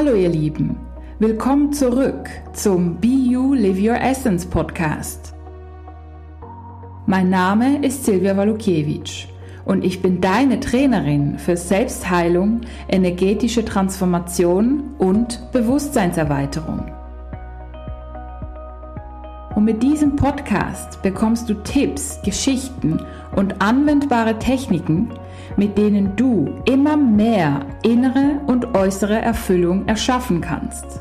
Hallo ihr Lieben, willkommen zurück zum Be You Live Your Essence Podcast. Mein Name ist Silvia Walukiewicz und ich bin deine Trainerin für Selbstheilung, energetische Transformation und Bewusstseinserweiterung. Und mit diesem Podcast bekommst du Tipps, Geschichten und anwendbare Techniken, mit denen du immer mehr innere und äußere Erfüllung erschaffen kannst.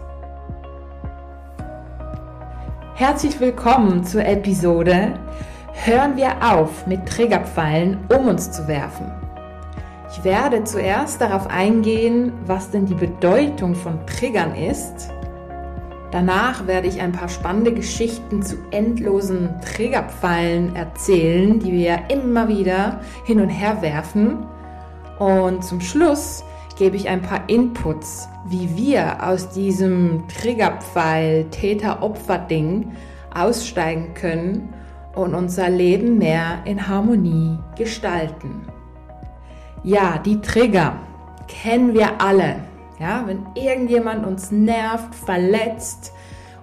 Herzlich willkommen zur Episode Hören wir auf, mit Triggerpfeilen um uns zu werfen. Ich werde zuerst darauf eingehen, was denn die Bedeutung von Triggern ist Danach werde ich ein paar spannende Geschichten zu endlosen Trägerpfeilen erzählen, die wir immer wieder hin und her werfen. Und zum Schluss gebe ich ein paar Inputs, wie wir aus diesem Triggerpfeil Täter-Opfer-Ding aussteigen können und unser Leben mehr in Harmonie gestalten. Ja, die Trigger kennen wir alle. Ja, wenn irgendjemand uns nervt, verletzt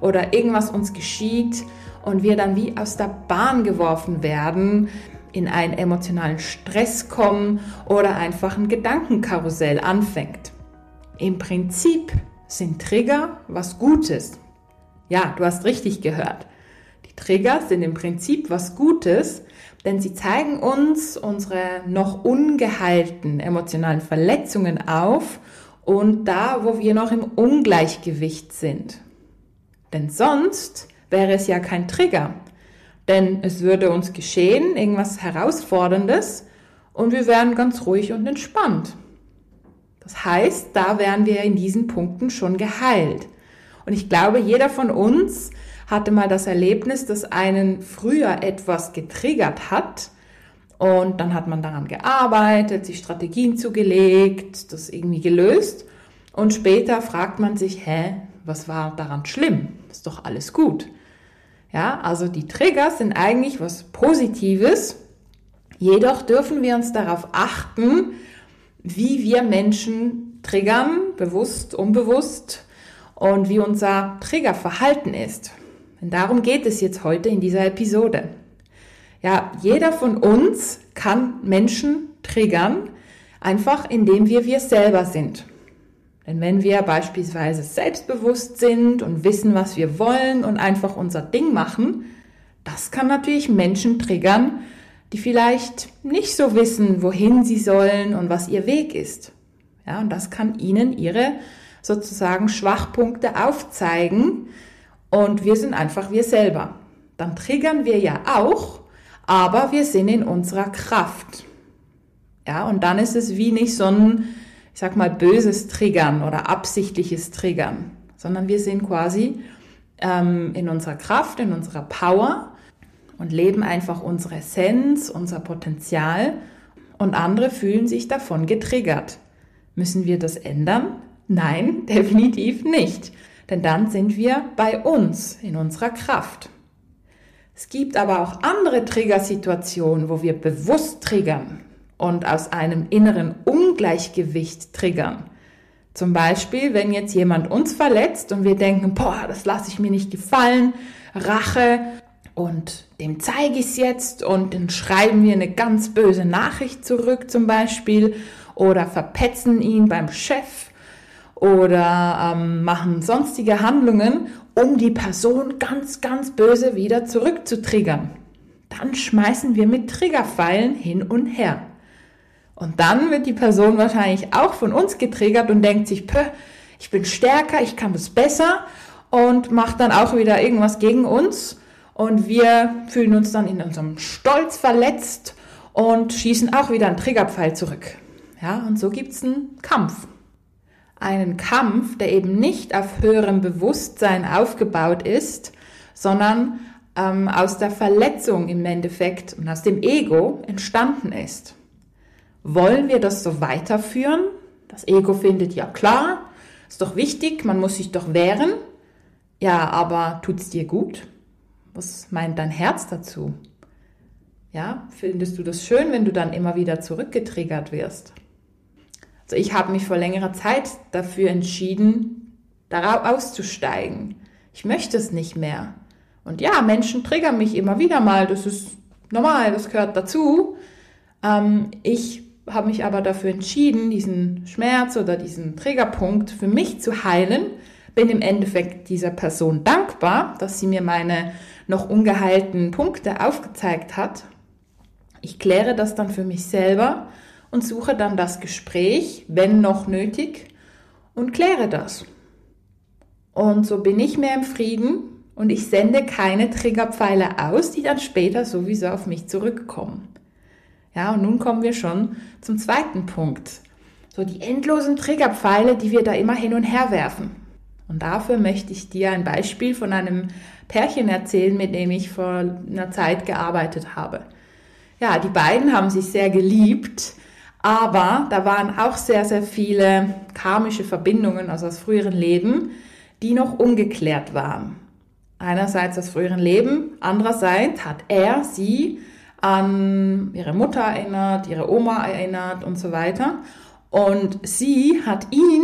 oder irgendwas uns geschieht und wir dann wie aus der Bahn geworfen werden, in einen emotionalen Stress kommen oder einfach ein Gedankenkarussell anfängt. Im Prinzip sind Trigger was Gutes. Ja, du hast richtig gehört. Die Trigger sind im Prinzip was Gutes, denn sie zeigen uns unsere noch ungeheilten emotionalen Verletzungen auf und da, wo wir noch im Ungleichgewicht sind. Denn sonst wäre es ja kein Trigger. Denn es würde uns geschehen, irgendwas Herausforderndes, und wir wären ganz ruhig und entspannt. Das heißt, da wären wir in diesen Punkten schon geheilt. Und ich glaube, jeder von uns hatte mal das Erlebnis, dass einen früher etwas getriggert hat und dann hat man daran gearbeitet, sich Strategien zugelegt, das irgendwie gelöst. Und später fragt man sich, hä, was war daran schlimm? Ist doch alles gut. Ja, also die Trigger sind eigentlich was Positives. Jedoch dürfen wir uns darauf achten, wie wir Menschen triggern, bewusst, unbewusst und wie unser Triggerverhalten ist. Denn darum geht es jetzt heute in dieser Episode. Ja, jeder von uns kann Menschen triggern, einfach indem wir wir selber sind. Denn wenn wir beispielsweise selbstbewusst sind und wissen, was wir wollen und einfach unser Ding machen, das kann natürlich Menschen triggern, die vielleicht nicht so wissen, wohin sie sollen und was ihr Weg ist. Ja, und das kann ihnen ihre sozusagen Schwachpunkte aufzeigen und wir sind einfach wir selber. Dann triggern wir ja auch aber wir sind in unserer Kraft. Ja, und dann ist es wie nicht so ein, ich sag mal, böses Triggern oder absichtliches Triggern, sondern wir sind quasi ähm, in unserer Kraft, in unserer Power und leben einfach unsere Essenz, unser Potenzial und andere fühlen sich davon getriggert. Müssen wir das ändern? Nein, definitiv nicht. Denn dann sind wir bei uns, in unserer Kraft. Es gibt aber auch andere Triggersituationen, wo wir bewusst triggern und aus einem inneren Ungleichgewicht triggern. Zum Beispiel, wenn jetzt jemand uns verletzt und wir denken, boah, das lasse ich mir nicht gefallen, Rache und dem zeige ich es jetzt und dann schreiben wir eine ganz böse Nachricht zurück zum Beispiel oder verpetzen ihn beim Chef oder ähm, machen sonstige Handlungen um die Person ganz, ganz böse wieder zurückzutriggern. Dann schmeißen wir mit Triggerpfeilen hin und her. Und dann wird die Person wahrscheinlich auch von uns getriggert und denkt sich, Pö, ich bin stärker, ich kann das besser und macht dann auch wieder irgendwas gegen uns. Und wir fühlen uns dann in unserem Stolz verletzt und schießen auch wieder einen Triggerpfeil zurück. Ja, und so gibt's einen Kampf einen Kampf, der eben nicht auf höherem Bewusstsein aufgebaut ist, sondern ähm, aus der Verletzung im Endeffekt und aus dem Ego entstanden ist. Wollen wir das so weiterführen? Das Ego findet ja klar, ist doch wichtig, man muss sich doch wehren. Ja, aber tut's dir gut? Was meint dein Herz dazu? Ja, findest du das schön, wenn du dann immer wieder zurückgetriggert wirst? Also ich habe mich vor längerer Zeit dafür entschieden, darauf auszusteigen. Ich möchte es nicht mehr. Und ja, Menschen triggern mich immer wieder mal. Das ist normal, das gehört dazu. Ähm, ich habe mich aber dafür entschieden, diesen Schmerz oder diesen Triggerpunkt für mich zu heilen. Bin im Endeffekt dieser Person dankbar, dass sie mir meine noch ungeheilten Punkte aufgezeigt hat. Ich kläre das dann für mich selber und suche dann das Gespräch, wenn noch nötig, und kläre das. Und so bin ich mehr im Frieden und ich sende keine Triggerpfeile aus, die dann später sowieso auf mich zurückkommen. Ja, und nun kommen wir schon zum zweiten Punkt. So die endlosen Triggerpfeile, die wir da immer hin und her werfen. Und dafür möchte ich dir ein Beispiel von einem Pärchen erzählen, mit dem ich vor einer Zeit gearbeitet habe. Ja, die beiden haben sich sehr geliebt, aber da waren auch sehr, sehr viele karmische Verbindungen, also aus früheren Leben, die noch ungeklärt waren. Einerseits aus früheren Leben, andererseits hat er sie an ihre Mutter erinnert, ihre Oma erinnert und so weiter. Und sie hat ihn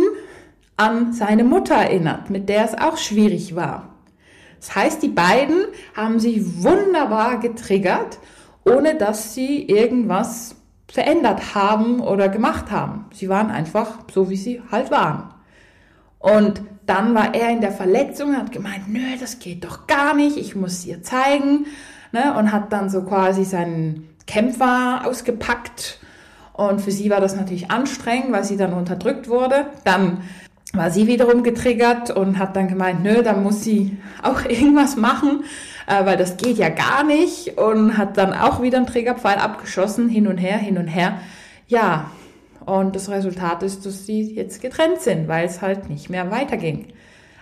an seine Mutter erinnert, mit der es auch schwierig war. Das heißt, die beiden haben sich wunderbar getriggert, ohne dass sie irgendwas verändert haben oder gemacht haben. Sie waren einfach so, wie sie halt waren. Und dann war er in der Verletzung und hat gemeint, nö, das geht doch gar nicht, ich muss ihr zeigen, ne, und hat dann so quasi seinen Kämpfer ausgepackt. Und für sie war das natürlich anstrengend, weil sie dann unterdrückt wurde. Dann war sie wiederum getriggert und hat dann gemeint, nö, da muss sie auch irgendwas machen, äh, weil das geht ja gar nicht. Und hat dann auch wieder einen Triggerpfeil abgeschossen, hin und her, hin und her. Ja, und das Resultat ist, dass sie jetzt getrennt sind, weil es halt nicht mehr weiterging.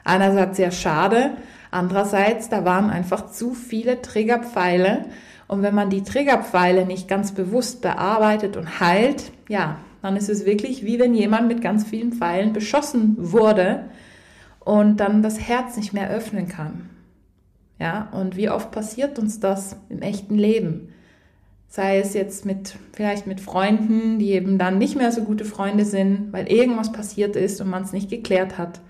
Einerseits sehr schade, Andererseits, da waren einfach zu viele Triggerpfeile. Und wenn man die Triggerpfeile nicht ganz bewusst bearbeitet und heilt, ja, dann ist es wirklich wie wenn jemand mit ganz vielen Pfeilen beschossen wurde und dann das Herz nicht mehr öffnen kann. Ja, und wie oft passiert uns das im echten Leben? Sei es jetzt mit, vielleicht mit Freunden, die eben dann nicht mehr so gute Freunde sind, weil irgendwas passiert ist und man es nicht geklärt hat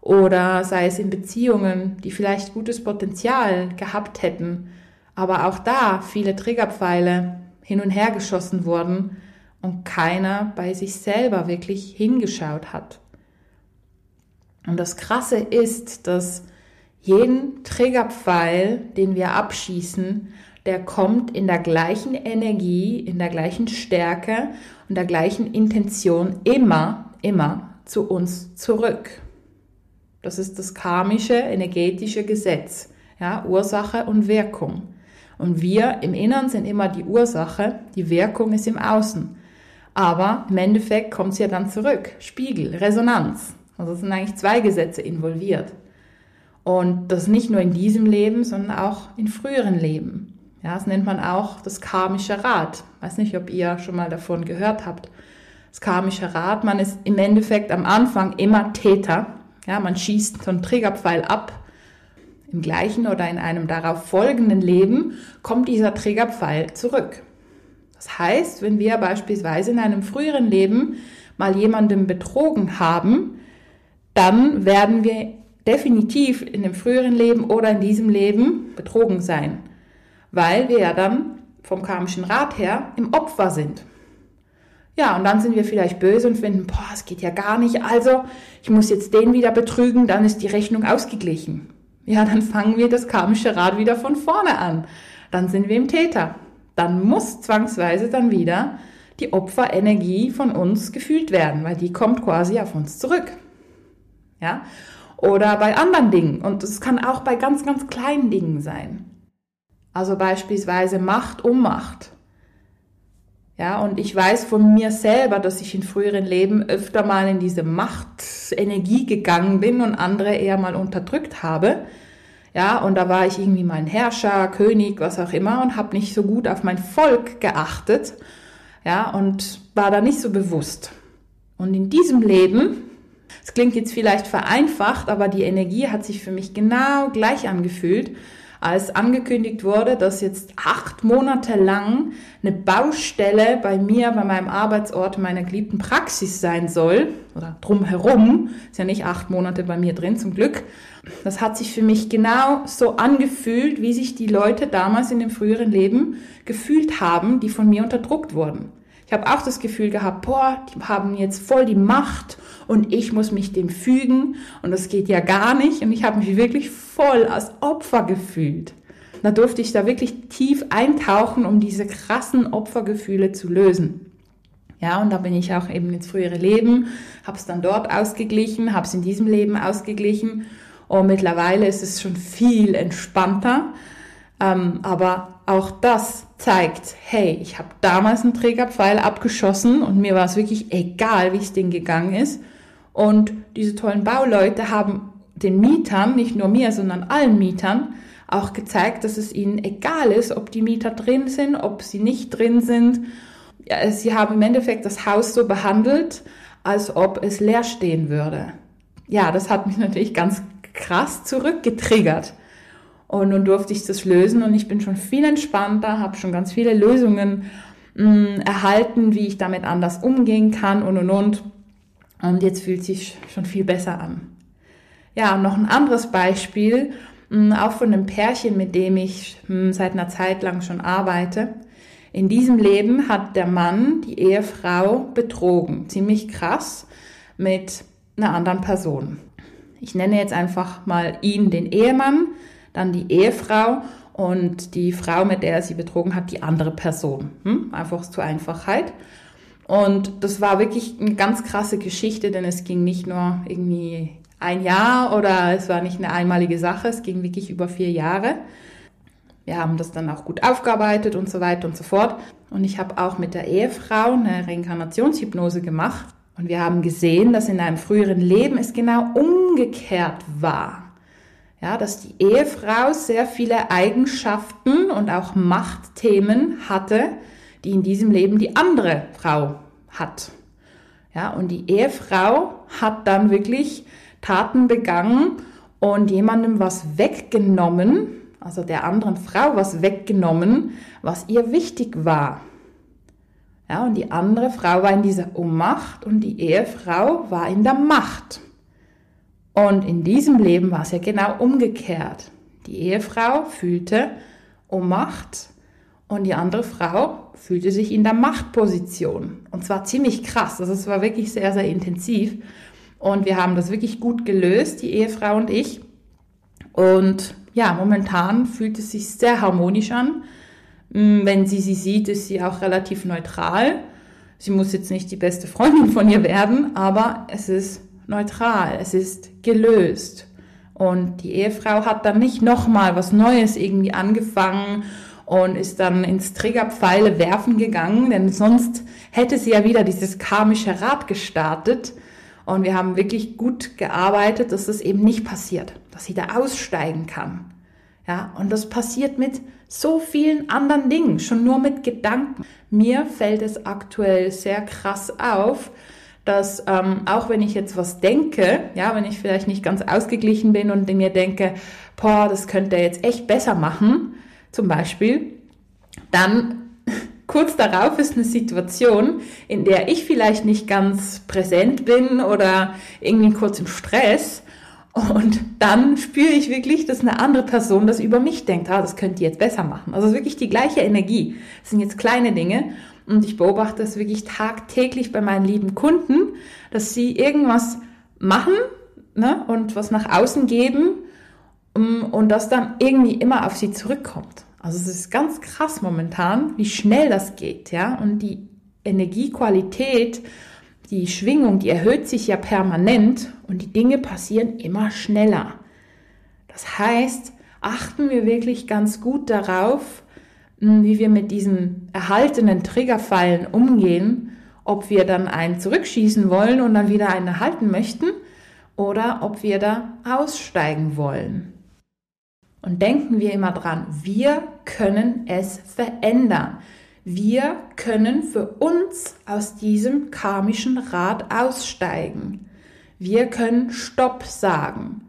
oder sei es in Beziehungen, die vielleicht gutes Potenzial gehabt hätten, aber auch da viele Triggerpfeile hin und her geschossen wurden und keiner bei sich selber wirklich hingeschaut hat. Und das Krasse ist, dass jeden Triggerpfeil, den wir abschießen, der kommt in der gleichen Energie, in der gleichen Stärke und der gleichen Intention immer, immer zu uns zurück. Das ist das karmische energetische Gesetz. Ja, Ursache und Wirkung. Und wir im Innern sind immer die Ursache, die Wirkung ist im Außen. Aber im Endeffekt kommt es ja dann zurück. Spiegel, Resonanz. Also sind eigentlich zwei Gesetze involviert. Und das nicht nur in diesem Leben, sondern auch in früheren Leben. Ja, das nennt man auch das karmische Rad. Weiß nicht, ob ihr schon mal davon gehört habt. Das karmische Rad, man ist im Endeffekt am Anfang immer Täter ja, man schießt so einen Trägerpfeil ab. Im gleichen oder in einem darauf folgenden Leben kommt dieser Trägerpfeil zurück. Das heißt, wenn wir beispielsweise in einem früheren Leben mal jemanden betrogen haben, dann werden wir definitiv in dem früheren Leben oder in diesem Leben betrogen sein, weil wir ja dann vom karmischen Rat her im Opfer sind. Ja, und dann sind wir vielleicht böse und finden, boah, es geht ja gar nicht, also ich muss jetzt den wieder betrügen, dann ist die Rechnung ausgeglichen. Ja, dann fangen wir das karmische Rad wieder von vorne an. Dann sind wir im Täter. Dann muss zwangsweise dann wieder die Opferenergie von uns gefühlt werden, weil die kommt quasi auf uns zurück. Ja? Oder bei anderen Dingen. Und es kann auch bei ganz, ganz kleinen Dingen sein. Also beispielsweise Macht um Macht. Ja, und ich weiß von mir selber, dass ich in früheren Leben öfter mal in diese Machtenergie gegangen bin und andere eher mal unterdrückt habe. Ja, und da war ich irgendwie mein Herrscher, König, was auch immer und habe nicht so gut auf mein Volk geachtet. Ja, und war da nicht so bewusst. Und in diesem Leben, es klingt jetzt vielleicht vereinfacht, aber die Energie hat sich für mich genau gleich angefühlt, als angekündigt wurde, dass jetzt acht Monate lang eine Baustelle bei mir, bei meinem Arbeitsort, meiner geliebten Praxis sein soll, oder drumherum, ist ja nicht acht Monate bei mir drin, zum Glück. Das hat sich für mich genau so angefühlt, wie sich die Leute damals in dem früheren Leben gefühlt haben, die von mir unterdruckt wurden. Ich habe auch das Gefühl gehabt, boah, die haben jetzt voll die Macht und ich muss mich dem fügen und das geht ja gar nicht und ich habe mich wirklich voll als Opfer gefühlt. Da durfte ich da wirklich tief eintauchen, um diese krassen Opfergefühle zu lösen. Ja, und da bin ich auch eben ins frühere Leben, habe es dann dort ausgeglichen, habe es in diesem Leben ausgeglichen und mittlerweile ist es schon viel entspannter. Ähm, aber auch das zeigt, hey, ich habe damals einen Trägerpfeil abgeschossen und mir war es wirklich egal, wie es denen gegangen ist. Und diese tollen Bauleute haben den Mietern, nicht nur mir, sondern allen Mietern, auch gezeigt, dass es ihnen egal ist, ob die Mieter drin sind, ob sie nicht drin sind. Ja, sie haben im Endeffekt das Haus so behandelt, als ob es leer stehen würde. Ja, das hat mich natürlich ganz krass zurückgetriggert. Und nun durfte ich das lösen und ich bin schon viel entspannter, habe schon ganz viele Lösungen mh, mm, erhalten, wie ich damit anders umgehen kann und und und. Und jetzt fühlt sich schon viel besser an. Ja, noch ein anderes Beispiel, mh, mm, auch von einem Pärchen, mit dem ich mh, mm, seit einer Zeit lang schon arbeite. In diesem Leben hat der Mann die Ehefrau betrogen, ziemlich krass, mit einer anderen Person. Ich nenne jetzt einfach mal ihn den Ehemann dann die Ehefrau und die Frau, mit der er sie betrogen hat, die andere Person. Hm? Einfach zur Einfachheit. Und das war wirklich eine ganz krasse Geschichte, denn es ging nicht nur irgendwie ein Jahr oder es war nicht eine einmalige Sache, es ging wirklich über vier Jahre. Wir haben das dann auch gut aufgearbeitet und so weiter und so fort. Und ich habe auch mit der Ehefrau eine Reinkarnationshypnose gemacht. Und wir haben gesehen, dass in einem früheren Leben es genau umgekehrt war ja, dass die Ehefrau sehr viele Eigenschaften und auch Machtthemen hatte, die in diesem Leben die andere Frau hat. Ja, und die Ehefrau hat dann wirklich Taten begangen und jemandem was weggenommen, also der anderen Frau was weggenommen, was ihr wichtig war. Ja, und die andere Frau war in dieser Ohnmacht und die Ehefrau war in der Macht. Und in diesem Leben war es ja genau umgekehrt. Die Ehefrau fühlte Ohnmacht und die andere Frau fühlte sich in der Machtposition. Und zwar ziemlich krass. Also es war wirklich sehr, sehr intensiv. Und wir haben das wirklich gut gelöst, die Ehefrau und ich. Und ja, momentan fühlt es sich sehr harmonisch an. Mm, wenn sie sie sieht, ist sie auch relativ neutral. Sie muss jetzt nicht die beste Freundin von ihr werden, aber es ist neutral, es ist gelöst. Und die Ehefrau hat dann nicht nochmal was Neues irgendwie angefangen und ist dann ins Triggerpfeile werfen gegangen, denn sonst hätte sie ja wieder dieses karmische Rad gestartet. Und wir haben wirklich gut gearbeitet, dass das eben nicht passiert, dass sie da aussteigen kann. Ja, und das passiert mit so vielen anderen Dingen, schon nur mit Gedanken. Mir fällt es aktuell sehr krass auf, dass ähm, auch wenn ich jetzt was denke, ja, wenn ich vielleicht nicht ganz ausgeglichen bin und mir denke, boah, das könnte er jetzt echt besser machen, zum Beispiel, dann kurz darauf ist eine Situation, in der ich vielleicht nicht ganz präsent bin oder irgendwie kurz im Stress. Und dann spüre ich wirklich, dass eine andere Person das über mich denkt, ah, das könnte ihr jetzt besser machen. Also wirklich die gleiche Energie. Das sind jetzt kleine Dinge. Und ich beobachte es wirklich tagtäglich bei meinen lieben Kunden, dass sie irgendwas machen ne, und was nach außen geben um, und das dann irgendwie immer auf sie zurückkommt. Also es ist ganz krass momentan, wie schnell das geht, ja. Und die Energiequalität, die Schwingung, die erhöht sich ja permanent und die Dinge passieren immer schneller. Das heißt, achten wir wirklich ganz gut darauf, hm, wie wir mit diesen erhaltenen Triggerpfeilen umgehen, ob wir dann einen zurückschießen wollen und dann wieder einen erhalten möchten oder ob wir da aussteigen wollen. Und denken wir immer dran, wir können es verändern. Wir können für uns aus diesem karmischen Rad aussteigen. Wir können Stopp sagen.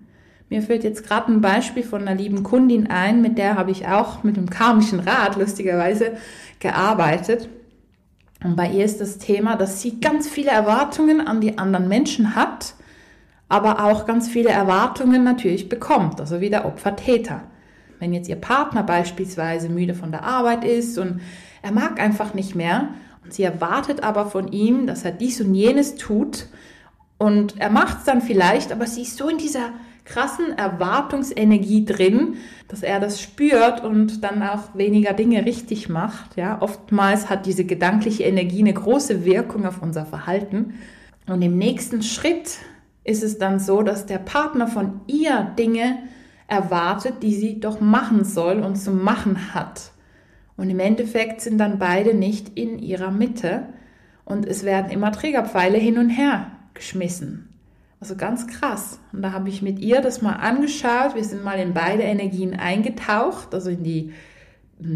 Mir fällt jetzt gerade ein Beispiel von einer lieben Kundin ein, mit der habe ich auch mit dem karmischen Rat lustigerweise gearbeitet. Und bei ihr ist das Thema, dass sie ganz viele Erwartungen an die anderen Menschen hat, aber auch ganz viele Erwartungen natürlich bekommt, also wie der Opfer-Täter. Wenn jetzt ihr Partner beispielsweise müde von der Arbeit ist und er mag einfach nicht mehr und sie erwartet aber von ihm, dass er dies und jenes tut und er macht es dann vielleicht, aber sie ist so in dieser krassen Erwartungsenergie drin, dass er das spürt und dann auch weniger Dinge richtig macht. Ja, oftmals hat diese gedankliche Energie eine große Wirkung auf unser Verhalten. Und im nächsten Schritt ist es dann so, dass der Partner von ihr Dinge erwartet, die sie doch machen soll und zu machen hat. Und im Endeffekt sind dann beide nicht in ihrer Mitte und es werden immer Trägerpfeile hin und her geschmissen. Also ganz krass. Und da habe ich mit ihr das mal angeschaut. Wir sind mal in beide Energien eingetaucht, also in die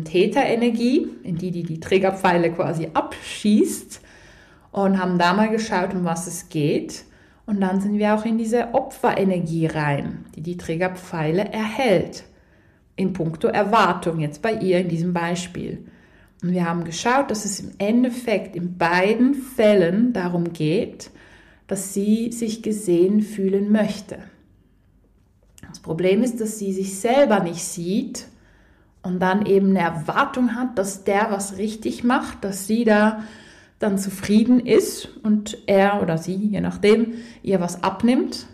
Täterenergie, in die, die die Trägerpfeile quasi abschießt und haben da mal geschaut, um was es geht. Und dann sind wir auch in diese Opferenergie rein, die die Trägerpfeile erhält. In puncto Erwartung, jetzt bei ihr in diesem Beispiel. Und wir haben geschaut, dass es im Endeffekt in beiden Fällen darum geht, dass sie sich gesehen fühlen möchte. Das Problem ist, dass sie sich selber nicht sieht und dann eben eine Erwartung hat, dass der was richtig macht, dass sie da dann zufrieden ist und er oder sie, je nachdem, ihr was abnimmt.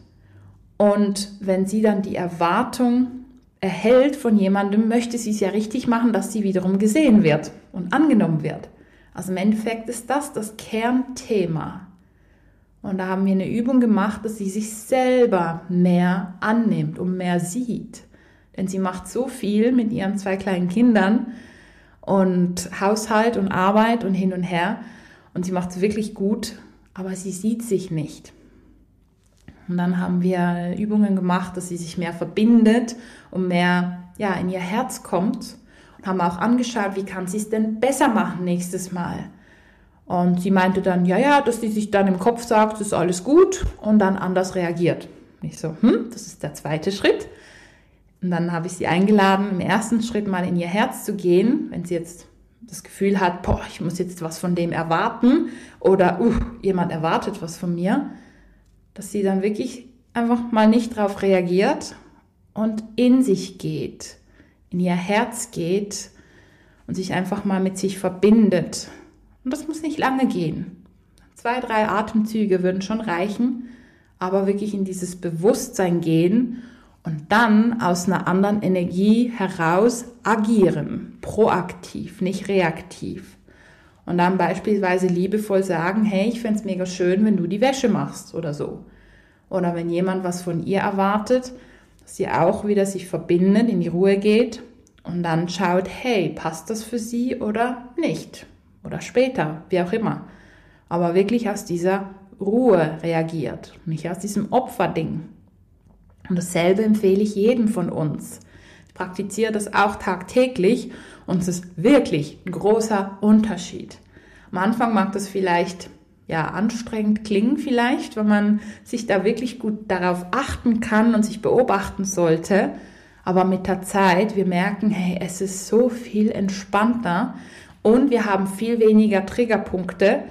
Und wenn sie dann die Erwartung erhält von jemandem, möchte sie es ja richtig machen, dass sie wiederum gesehen wird und angenommen wird. Also im Endeffekt ist das das Kernthema. Und da haben wir eine Übung gemacht, dass sie sich selber mehr annimmt und mehr sieht. Denn sie macht so viel mit ihren zwei kleinen Kindern und Haushalt und Arbeit und hin und her. Und sie macht es wirklich gut, aber sie sieht sich nicht. Und dann haben wir Übungen gemacht, dass sie sich mehr verbindet und mehr ja, in ihr Herz kommt. Und haben auch angeschaut, wie kann sie es denn besser machen nächstes Mal. Und sie meinte dann, ja, ja, dass sie sich dann im Kopf sagt, das ist alles gut und dann anders reagiert. Ich so, hm, das ist der zweite Schritt. Und dann habe ich sie eingeladen, im ersten Schritt mal in ihr Herz zu gehen, wenn sie jetzt das Gefühl hat, boah, ich muss jetzt was von dem erwarten oder uh, jemand erwartet was von mir, dass sie dann wirklich einfach mal nicht darauf reagiert und in sich geht, in ihr Herz geht und sich einfach mal mit sich verbindet und das muss nicht lange gehen. Zwei, drei Atemzüge würden schon reichen, aber wirklich in dieses Bewusstsein gehen und dann aus einer anderen Energie heraus agieren, proaktiv, nicht reaktiv. Und dann beispielsweise liebevoll sagen, hey, ich fände es mega schön, wenn du die Wäsche machst oder so. Oder wenn jemand was von ihr erwartet, dass sie auch wieder sich verbindet, in die Ruhe geht und dann schaut, hey, passt das für sie oder nicht? oder später, wie auch immer. Aber wirklich aus dieser Ruhe reagiert, nicht aus diesem Opferding. Und dasselbe empfehle ich jedem von uns. Praktiziere das auch tagtäglich und es ist wirklich ein großer Unterschied. Am Anfang mag das vielleicht ja anstrengend klingen vielleicht, wenn man sich da wirklich gut darauf achten kann und sich beobachten sollte. Aber mit der Zeit, wir merken, hey, es ist so viel entspannter und wir haben viel weniger Triggerpunkte,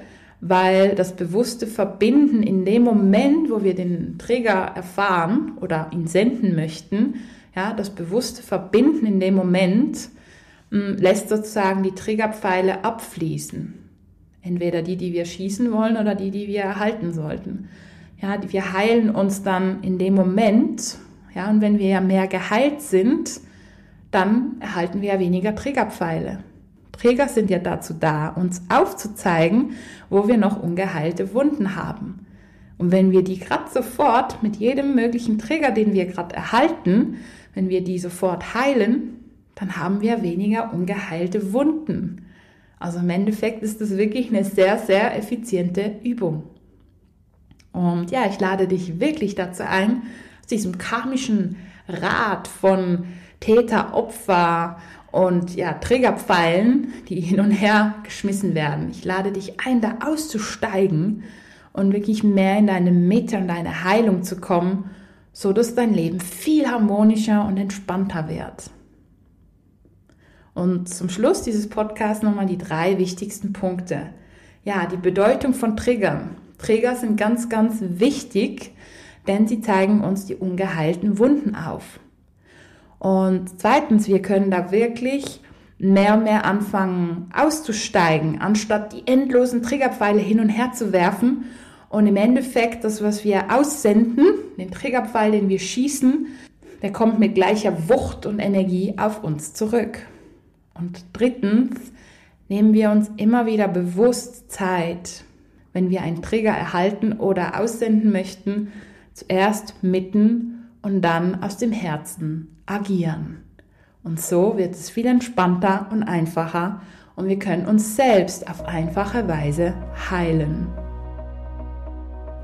weil das bewusste Verbinden in dem Moment, wo wir den Trigger erfahren oder ihn senden möchten, ja, das bewusste Verbinden in dem Moment mh, hm, lässt sozusagen die Triggerpfeile abfließen. Entweder die, die wir schießen wollen oder die, die wir erhalten sollten. Ja, wir heilen uns dann in dem Moment, ja, und wenn wir ja mehr geheilt sind, dann erhalten wir ja weniger Triggerpfeile. Träger sind ja dazu da, uns aufzuzeigen, wo wir noch ungeheilte Wunden haben. Und wenn wir die gerade sofort mit jedem möglichen Träger, den wir gerade erhalten, wenn wir die sofort heilen, dann haben wir weniger ungeheilte Wunden. Also im Endeffekt ist das wirklich eine sehr, sehr effiziente Übung. Und ja, ich lade dich wirklich dazu ein, aus diesem karmischen Rad von Täter, Opfer und ja, Trägerpfeilen, die hin und her geschmissen werden. Ich lade dich ein, da auszusteigen und wirklich mehr in deine Mitte und deine Heilung zu kommen, so dass dein Leben viel harmonischer und entspannter wird. Und zum Schluss dieses Podcasts nochmal die drei wichtigsten Punkte. Ja, die Bedeutung von Triggern. Trigger sind ganz, ganz wichtig, denn sie zeigen uns die ungeheilten Wunden auf. Und zweitens, wir können da wirklich mehr und mehr anfangen auszusteigen, anstatt die endlosen Triggerpfeile hin und her zu werfen und im Endeffekt das, was wir aussenden, den Triggerpfeil, den wir schießen, der kommt mit gleicher Wucht und Energie auf uns zurück. Und drittens nehmen wir uns immer wieder bewusst Zeit, wenn wir einen Trigger erhalten oder aussenden möchten, zuerst mitten und dann aus dem Herzen agieren. Und so wird es viel entspannter und einfacher und wir können uns selbst auf einfache Weise heilen.